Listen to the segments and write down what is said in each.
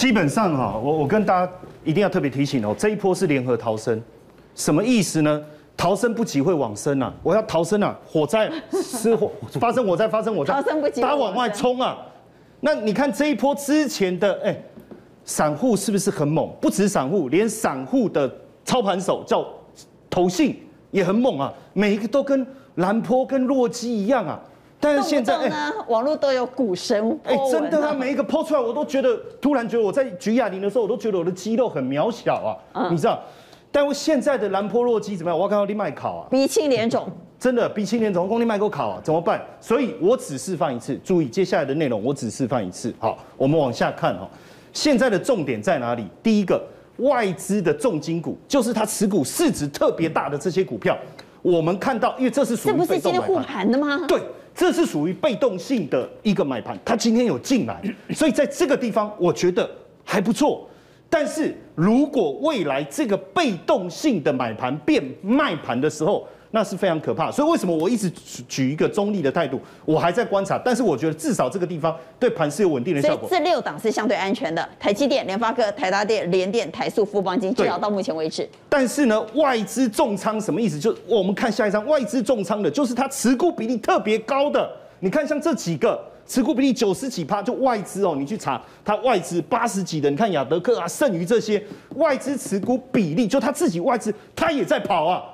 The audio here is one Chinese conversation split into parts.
基本上哈，我我跟大家一定要特别提醒哦，这一波是联合逃生，什么意思呢？逃生不及会往生啊！我要逃生啊！火灾失火 发生火灾发生火灾，逃生不及，大家往外冲啊！那你看这一波之前的哎，散户是不是很猛？不止散户，连散户的操盘手叫投信也很猛啊！每一个都跟蓝波跟洛基一样啊！但是现在呢，网络都有股神哎，真的啊！每一个抛出来，我都觉得突然觉得我在举哑铃的时候，我都觉得我的肌肉很渺小啊！嗯、你知道？但我现在的兰波洛基怎么样？我要看到你麦考啊，鼻青脸肿，真的鼻青脸肿，公你麦给我考啊，怎么办？所以我只示范一次，注意接下来的内容，我只示范一次。好，我们往下看哈，现在的重点在哪里？第一个，外资的重金股，就是它持股市值特别大的这些股票，我们看到，因为这是属于这不是今天护盘的吗？对，这是属于被动性的一个买盘，它今天有进来，所以在这个地方，我觉得还不错。但是如果未来这个被动性的买盘变卖盘的时候，那是非常可怕。所以为什么我一直举一个中立的态度？我还在观察，但是我觉得至少这个地方对盘是有稳定的效果。所以这六档是相对安全的：台积电、联发科、台达电、联电、台塑、富邦金，至少到目前为止。但是呢，外资重仓什么意思？就我们看下一张，外资重仓的就是它持股比例特别高的。你看像这几个。持股比例九十几趴，就外资哦，你去查它外资八十几的，你看亚德克啊，剩余这些外资持股比例，就他自己外资，他也在跑啊。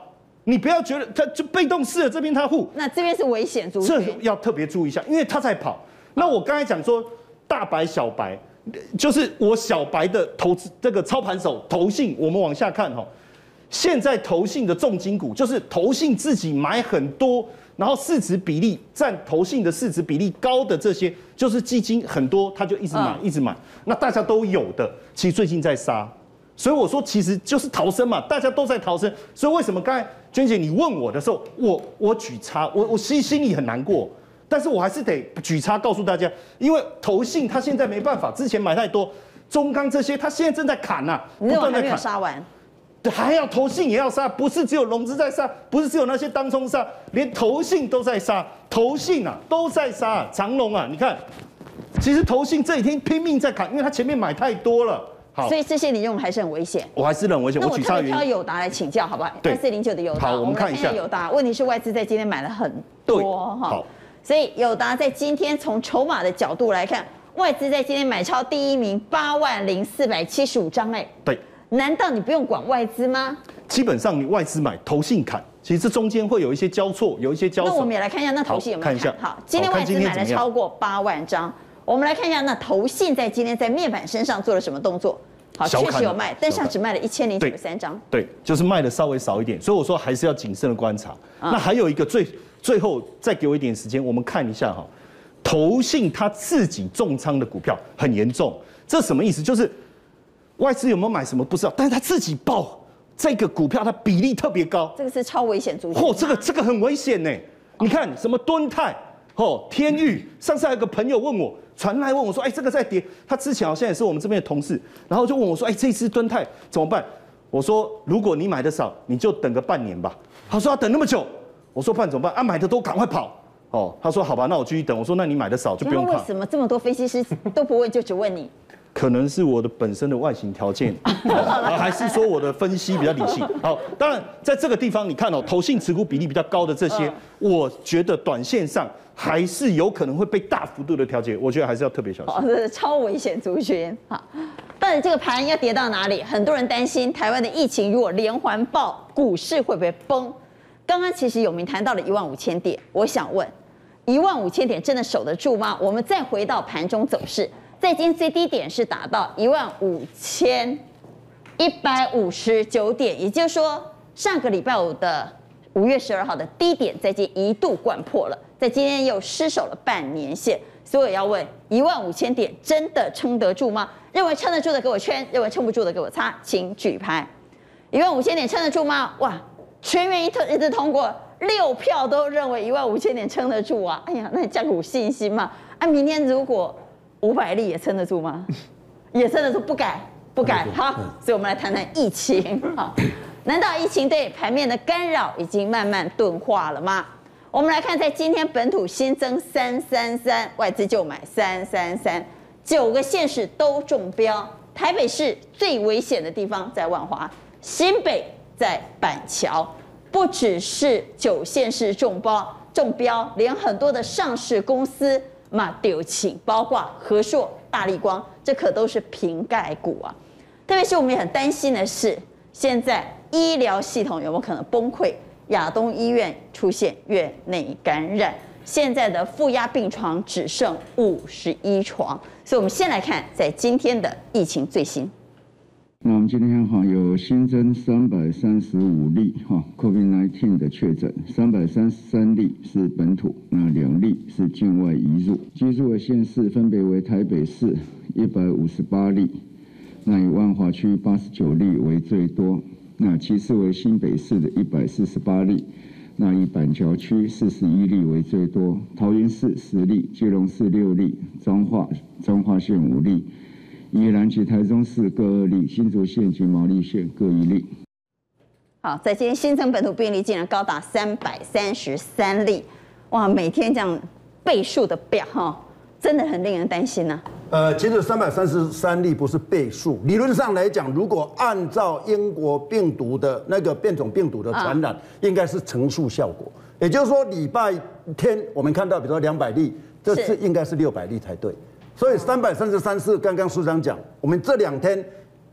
你不要觉得他就被动式的这边他护，那这边是危险族群，这要特别注意一下，因为他在跑。那我刚才讲说大白小白，就是我小白的投资这个操盘手投信，我们往下看哈，现在投信的重金股就是投信自己买很多。然后市值比例占投信的市值比例高的这些，就是基金很多，他就一直买，一直买。那大家都有的，其实最近在杀，所以我说其实就是逃生嘛，大家都在逃生。所以为什么刚才娟姐你问我的时候，我我举叉，我我心心里很难过，但是我还是得举叉告诉大家，因为投信他现在没办法，之前买太多，中钢这些他现在正在砍呐、啊，不断在砍，杀完。还要投信也要杀，不是只有融资在杀，不是只有那些当冲杀，连投信都在杀，投信啊都在杀，长龙啊，你看，其实投信这几天拼命在砍，因为他前面买太多了，好，所以这些你用还是很危险，我还是很危险。那我特别挑友达来请教，好不好？对，四零九的友达，好，我们看一下友达。问题是外资在今天买了很多哈，好，所以友达在今天从筹码的角度来看，外资在今天买超第一名八万零四百七十五张，哎，对。难道你不用管外资吗？基本上你外资买，投信砍，其实这中间会有一些交错，有一些交错。那我们也来看一下，那投信有没有看？看一下。好，今天外资买了超过八万张。我们来看一下，那投信在今天在面板身上做了什么动作？好，确实有卖，但是只卖了一千零九十三张。对，就是卖的稍微少一点，所以我说还是要谨慎的观察。嗯、那还有一个最最后再给我一点时间，我们看一下哈，投信他自己重仓的股票很严重，这什么意思？就是。外资有没有买什么不知道，但是他自己报这个股票，它比例特别高，这个是超危险族群。嚯，这个这个很危险呢！你看什么敦泰，哦，天域，上次还有个朋友问我，传来问我说，哎，这个在跌，他之前好像也是我们这边的同事，然后就问我说，哎，这只敦泰怎么办？我说，如果你买的少，你就等个半年吧。他说要等那么久，我说办怎么办？啊，买的多赶快跑。哦，他说好吧，那我继续等。我说那你买的少就不用怕。为什么这么多分析师都不问，就只问你？可能是我的本身的外形条件，还是说我的分析比较理性？好，当然在这个地方，你看哦，投信持股比例比较高的这些，我觉得短线上还是有可能会被大幅度的调节，我觉得还是要特别小心。哦，这是超危险族群。好，到底这个盘要跌到哪里？很多人担心台湾的疫情如果连环爆，股市会不会崩？刚刚其实有明谈到了一万五千点，我想问，一万五千点真的守得住吗？我们再回到盘中走势。在今天最低点是达到一万五千一百五十九点，也就是说，上个礼拜五的五月十二号的低点，在今一度掼破了，在今天又失守了半年线，所以我要问：一万五千点真的撑得住吗？认为撑得住的给我圈，认为撑不住的给我擦，请举牌。一万五千点撑得住吗？哇，全员一特一致通过，六票都认为一万五千点撑得住啊！哎呀，那你这样有信心吗？啊，明天如果五百例也撑得住吗？也撑得住，不改不改。好，所以我们来谈谈疫情。好，难道疫情对盘面的干扰已经慢慢钝化了吗？我们来看，在今天本土新增三三三，外资就买三三三，九个县市都中标。台北市最危险的地方在万华，新北在板桥，不只是九县市中包中标，连很多的上市公司嘛丢请，包括和硕、大立光，这可都是瓶盖股啊。特别是我们也很担心的是，现在医疗系统有没有可能崩溃？亚东医院出现院内感染。现在的负压病床只剩五十一床，所以我们先来看在今天的疫情最新。那我们今天哈有新增三百三十五例哈 COVID-19 的确诊，三百三十三例是本土，那两例是境外移入。居住的县市分别为台北市一百五十八例，那以万华区八十九例为最多，那其次为新北市的一百四十八例。那以板桥区四十一例为最多，桃园市十例，基隆市六例，彰化彰化县五例，宜兰及台中市各二例，新竹县及毛利县各一例。好，在今天新增本土病例竟然高达三百三十三例，哇，每天这样倍数的变哈，真的很令人担心呢、呃，其实三百三十三例不是倍数，理论上来讲，如果按照英国病毒的那个变种病毒的传染，应该是乘数效果。也就是说，礼拜天我们看到，比如说两百例，这次应该是六百例才对。所以三百三十三是刚刚署长讲，我们这两天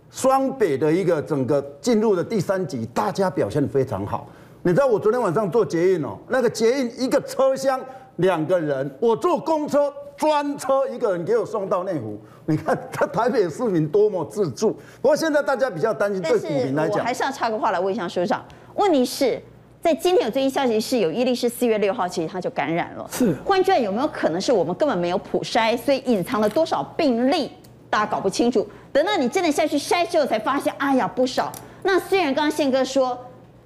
双北的一个整个进入的第三级，大家表现非常好。你知道我昨天晚上坐捷运哦，那个捷运一个车厢两个人，我坐公车。专车一个人给我送到内湖，你看他台北市民多么自助。不过现在大家比较担心，对股民来讲，我还是要插个话来问一下署长。问题是在今天有最新消息是有伊利是四月六号，其实他就感染了。是，换句话有没有可能是我们根本没有普筛，所以隐藏了多少病例，大家搞不清楚。等到你真的下去筛之后，才发现，哎呀不少。那虽然刚刚宪哥说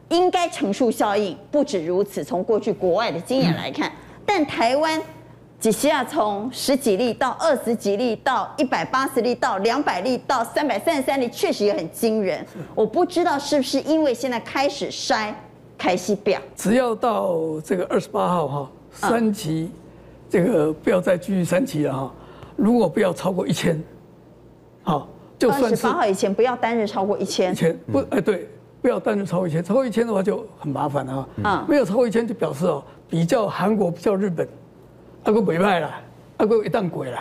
应该乘数效应，不止如此，从过去国外的经验来看，嗯、但台湾。只需要从十几例到二十几例到一百八十例到两百例到三百三十三例，确实也很惊人。我不知道是不是因为现在开始筛开西表，只要到这个二十八号哈，三级，这个不要再继续三级了哈。如果不要超过一千，好，就算是二十八号以前不要单日超过一千。一千不哎对，不要单日超过一千，超过一千的话就很麻烦了啊。嗯，没有超过一千就表示哦，比较韩国比较日本。阿哥没卖了，阿哥一旦鬼了，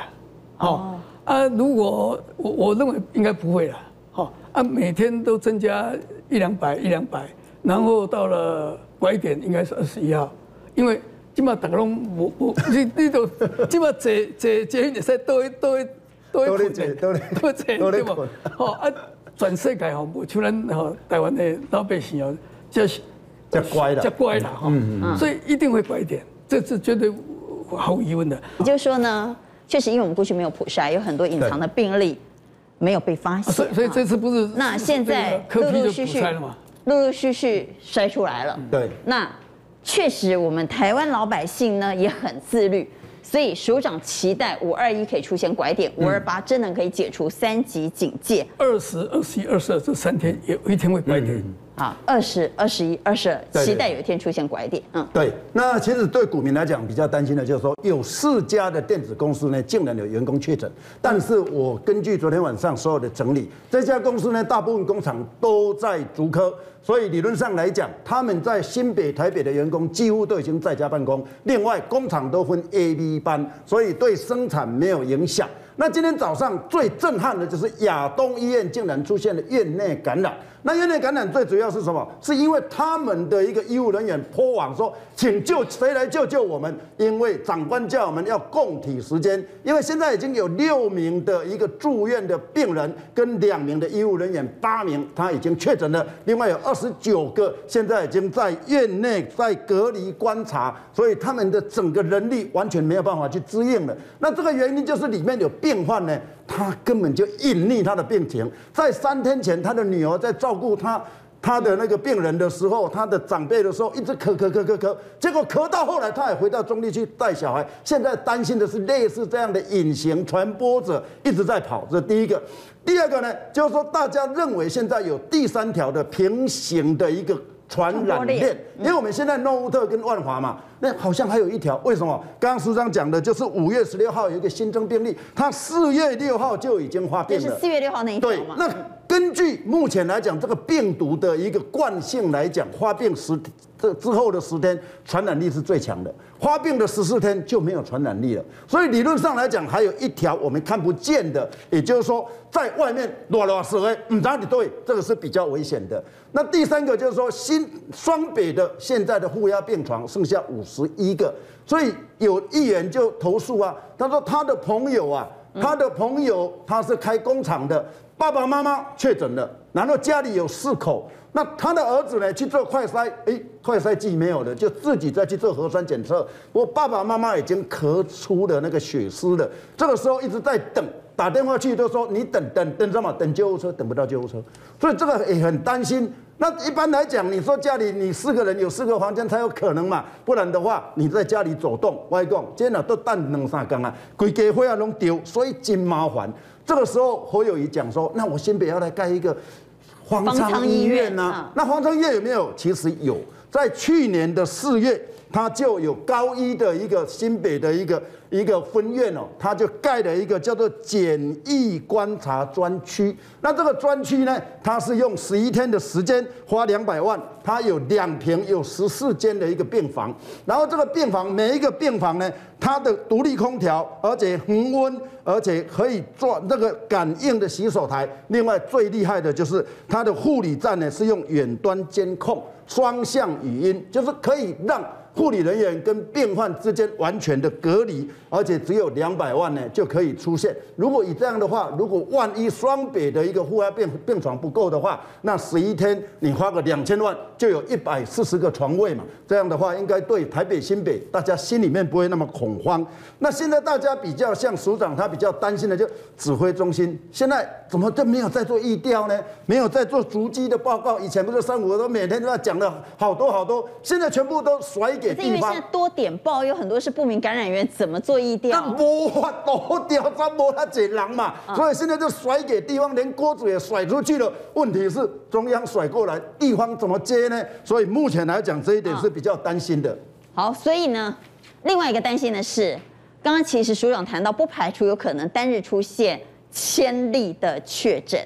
好、哦、啊！如果我我认为应该不会了，好啊！每天都增加一两百一两百，然后到了拐点应该是二十一号，因为基本上大家拢我我 你你都基本上这这这些在都会都会都会困的，都会都会对吧？好 啊！全世界吼，像咱吼台湾的老百姓哦，就是较乖的，较乖的哈，所以一定会拐点，这是绝对。毫无疑问的，也就是说呢，确实因为我们过去没有普筛，有很多隐藏的病例没有被发现，所以所以这次不是那现在陆陆续续陆陆续续筛出来了，对，那确实我们台湾老百姓呢也很自律，所以首长期待五二一可以出现拐点，五二八真的可以解除三级警戒，二十二十一二十二这三天有一天会拐点。啊，二十二十一、二十二，期待有一天出现拐点。嗯，对。那其实对股民来讲，比较担心的就是说，有四家的电子公司呢，竟然有员工确诊。但是我根据昨天晚上所有的整理，这家公司呢，大部分工厂都在竹科，所以理论上来讲，他们在新北、台北的员工几乎都已经在家办公。另外，工厂都分 A、B 班，所以对生产没有影响。那今天早上最震撼的就是亚东医院竟然出现了院内感染。那院内感染最主要是什么？是因为他们的一个医务人员破网说：“请救谁来救救我们？”因为长官叫我们要共体时间。因为现在已经有六名的一个住院的病人，跟两名的医务人员，八名他已经确诊了。另外有二十九个现在已经在院内在隔离观察，所以他们的整个人力完全没有办法去支应了。那这个原因就是里面有。病患呢，他根本就隐匿他的病情。在三天前，他的女儿在照顾他他的那个病人的时候，他的长辈的时候，一直咳咳咳咳咳，结果咳到后来，他也回到中立去带小孩。现在担心的是类似这样的隐形传播者一直在跑，这是第一个。第二个呢，就是说大家认为现在有第三条的平行的一个传染链，因为我们现在诺乌特跟万华嘛，那好像还有一条，为什么？刚刚书长讲的就是五月十六号有一个新增病例，他四月六号就已经发病了，就是四月六号那一条嘛。对，那根据目前来讲，这个病毒的一个惯性来讲，发病十这之后的十天传染力是最强的。发病的十四天就没有传染力了，所以理论上来讲，还有一条我们看不见的，也就是说，在外面乱乱说，哎，嗯，哪里对，这个是比较危险的。那第三个就是说，新双北的现在的负压病床剩下五十一个，所以有议员就投诉啊，他说他的朋友啊，他的朋友他是开工厂的，爸爸妈妈确诊了，然后家里有四口。那他的儿子呢？去做快筛，哎，快筛剂没有了，就自己再去做核酸检测。我爸爸妈妈已经咳出了那个血丝了，这个时候一直在等，打电话去都说你等等等什么？等救护车，等不到救护车，所以这个也很担心。那一般来讲，你说家里你四个人有四个房间才有可能嘛，不然的话你在家里走动，外公今天都蛋两三缸啊，规家伙啊拢丢，所以真麻烦。这个时候侯友谊讲说，那我先不要来盖一个。方舱医院呢、啊？那方舱医院有没有？其实有，在去年的四月，它就有高一的一个新北的一个一个分院哦，它就盖了一个叫做简易观察专区。那这个专区呢，它是用十一天的时间，花两百万，它有两平，有十四间的一个病房。然后这个病房每一个病房呢，它的独立空调，而且恒温。而且可以做那个感应的洗手台，另外最厉害的就是它的护理站呢，是用远端监控、双向语音，就是可以让。护理人员跟病患之间完全的隔离，而且只有两百万呢就可以出现。如果以这样的话，如果万一双北的一个负压病病床不够的话，那十一天你花个两千万，就有一百四十个床位嘛。这样的话，应该对台北新北大家心里面不会那么恐慌。那现在大家比较像署长，他比较担心的就指挥中心，现在怎么就没有在做疫调呢？没有在做逐机的报告？以前不是三五都每天都在讲了好多好多，现在全部都甩给。可是因为现在多点报，有很多是不明感染源，怎么做疫调？那无法多调，咱无他济人嘛，所以现在就甩给地方，连锅子也甩出去了。问题是中央甩过来，地方怎么接呢？所以目前来讲，这一点是比较担心的。好，所以呢，另外一个担心的是，刚刚其实署长谈到，不排除有可能单日出现千例的确诊。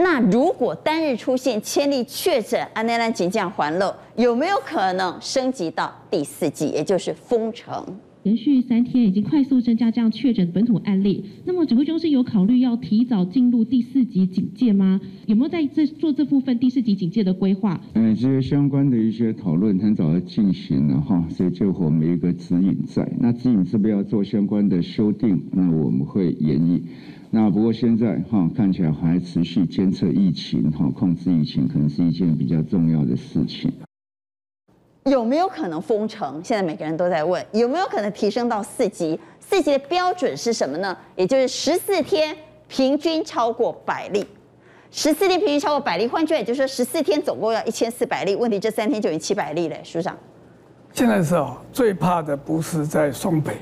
那如果单日出现千例确诊，安内兰警降环漏，有没有可能升级到第四级，也就是封城？连续三天已经快速增加这样确诊本土案例，那么指挥中心有考虑要提早进入第四级警戒吗？有没有在这做这部分第四级警戒的规划？嗯，这些相关的一些讨论很早就进行了哈，所以就我们一个指引在，那指引是不是要做相关的修订？那我们会研议。那不过现在哈看起来还持续监测疫情哈，控制疫情可能是一件比较重要的事情。有没有可能封城？现在每个人都在问，有没有可能提升到四级？四级的标准是什么呢？也就是十四天平均超过百例，十四天平均超过百例，换句话也就是说十四天总共要一千四百例。问题这三天就已经七百例了，署长。现在是哦，最怕的不是在双北。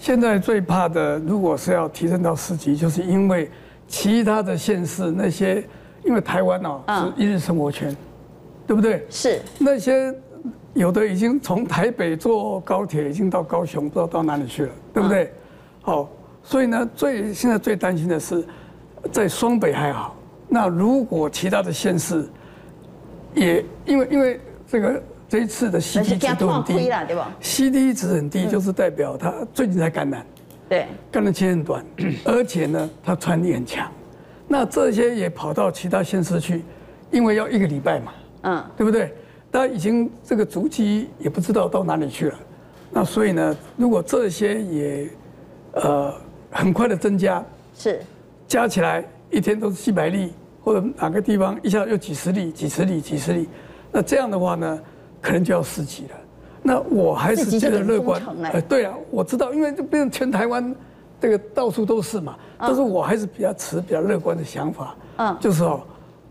现在最怕的，如果是要提升到四级，就是因为其他的县市那些，因为台湾哦是一日生活圈，对不对？是那些有的已经从台北坐高铁已经到高雄，不知道到哪里去了，对不对？好，所以呢，最现在最担心的是，在双北还好，那如果其他的县市也因为因为这个。这一次的 C T 值都很低对吧？C T 值很低，就是代表他最近才感染，对，感染期很短，而且呢，他传染力很强。那这些也跑到其他县市去，因为要一个礼拜嘛，嗯，对不对？他已经这个足迹也不知道到哪里去了。那所以呢，如果这些也呃很快的增加，是加起来一天都是几百例，或者哪个地方一下又几十例、几十例、几十例，那这样的话呢？可能就要四级了，那我还是觉得乐观。哎，对啊，我知道，因为这变成全台湾，这个到处都是嘛。但是我还是比较持比较乐观的想法。嗯，就是哦，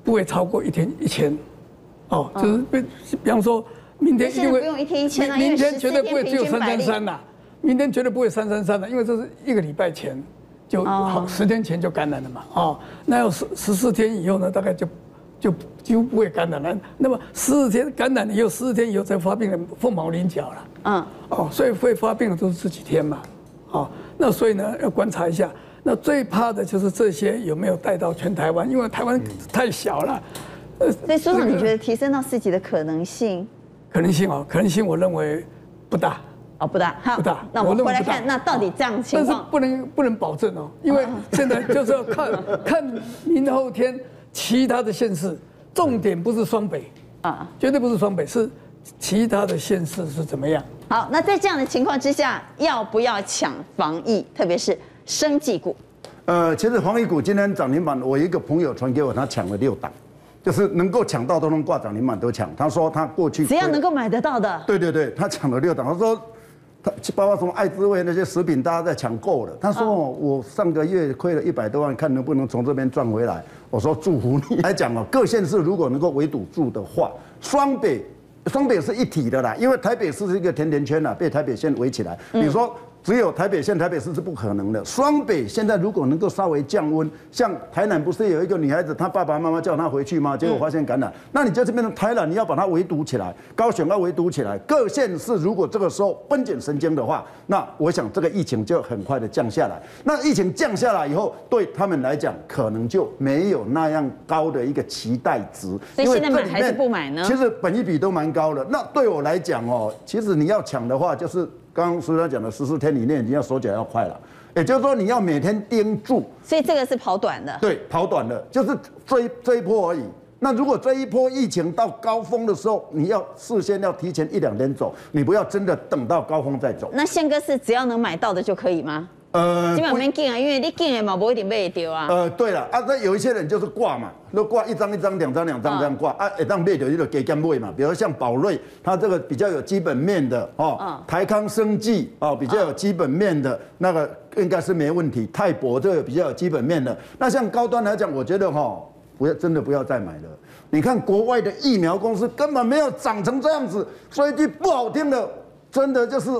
不会超过一天一千。哦，就是比比方说，明天因为不用一天一千，明天绝对不会只有三三三呐。明天绝对不会三三三的，因为这是一个礼拜前就好，十天前就感染了嘛。哦，那要十十四天以后呢，大概就就几乎不会感染了。那么十四天感染以后，十四天以后才发病的凤毛麟角了。嗯，哦，所以会发病的都是这几天嘛。哦，那所以呢，要观察一下。那最怕的就是这些有没有带到全台湾，因为台湾太小了。呃，所以所长，你觉得提升到四级的可能性？可能性哦，可能性我认为不大。哦，不大，不大。那我们回来看，那到底这样情况？但是不能不能保证哦，因为 现在就是要看看明后天其他的县市，重点不是双北啊，绝对不是双北，是其他的县市是怎么样？好，那在这样的情况之下，要不要抢防疫，特别是生技股？呃，其实防疫股今天涨停板，我一个朋友传给我，他抢了六档。就是能够抢到都能挂涨停板都抢。他说他过去只要能够买得到的，对对对，他抢了六档。他说他包括什么爱滋味那些食品，大家在抢购了。他说我上个月亏了一百多万，看能不能从这边赚回来。我说祝福你。来讲哦，各县市如果能够围堵住的话，双北双北是一体的啦，因为台北市是一个甜甜圈啊，被台北县围起来。你说。只有台北县、台北市是不可能的。双北现在如果能够稍微降温，像台南不是有一个女孩子，她爸爸妈妈叫她回去吗？结果发现感染，那你就这边的台南，你要把它围堵起来，高雄要围堵起来，各县市如果这个时候绷紧神经的话，那我想这个疫情就很快的降下来。那疫情降下来以后，对他们来讲，可能就没有那样高的一个期待值。所以现在买还是不买呢？其实本一比都蛮高的。那对我来讲哦，其实你要抢的话，就是。刚刚苏生讲的十四天以内，你要手脚要快了，也就是说你要每天盯住。所以这个是跑短的。对，跑短的，就是这一这一波而已。那如果这一波疫情到高峰的时候，你要事先要提前一两天走，你不要真的等到高峰再走。那宪哥是只要能买到的就可以吗？呃，基本上没进啊，因为你进的嘛，不一定买得掉啊。呃，对了，啊，那有一些人就是挂嘛，那挂一张一张、两张两张这样挂啊，一张买掉就给干位嘛。比如像宝瑞，它这个比较有基本面的哦，台康生技哦，比较有基本面的那个应该是没问题。泰博这个比较有基本面的，那像高端来讲，我觉得哈，不要真的不要再买了。你看国外的疫苗公司根本没有长成这样子，说一句不好听的，真的就是。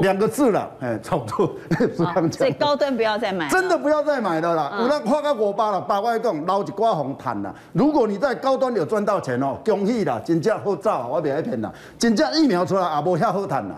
两个字了，哎，炒作是这样讲。所以高端不要再买，真的不要再买了啦。有那花个五八了，八块讲捞一挂红毯啦。如果你在高端有赚到钱哦，恭喜啦，真正好走，我别爱骗啦，真正疫苗出来也无遐好赚啦。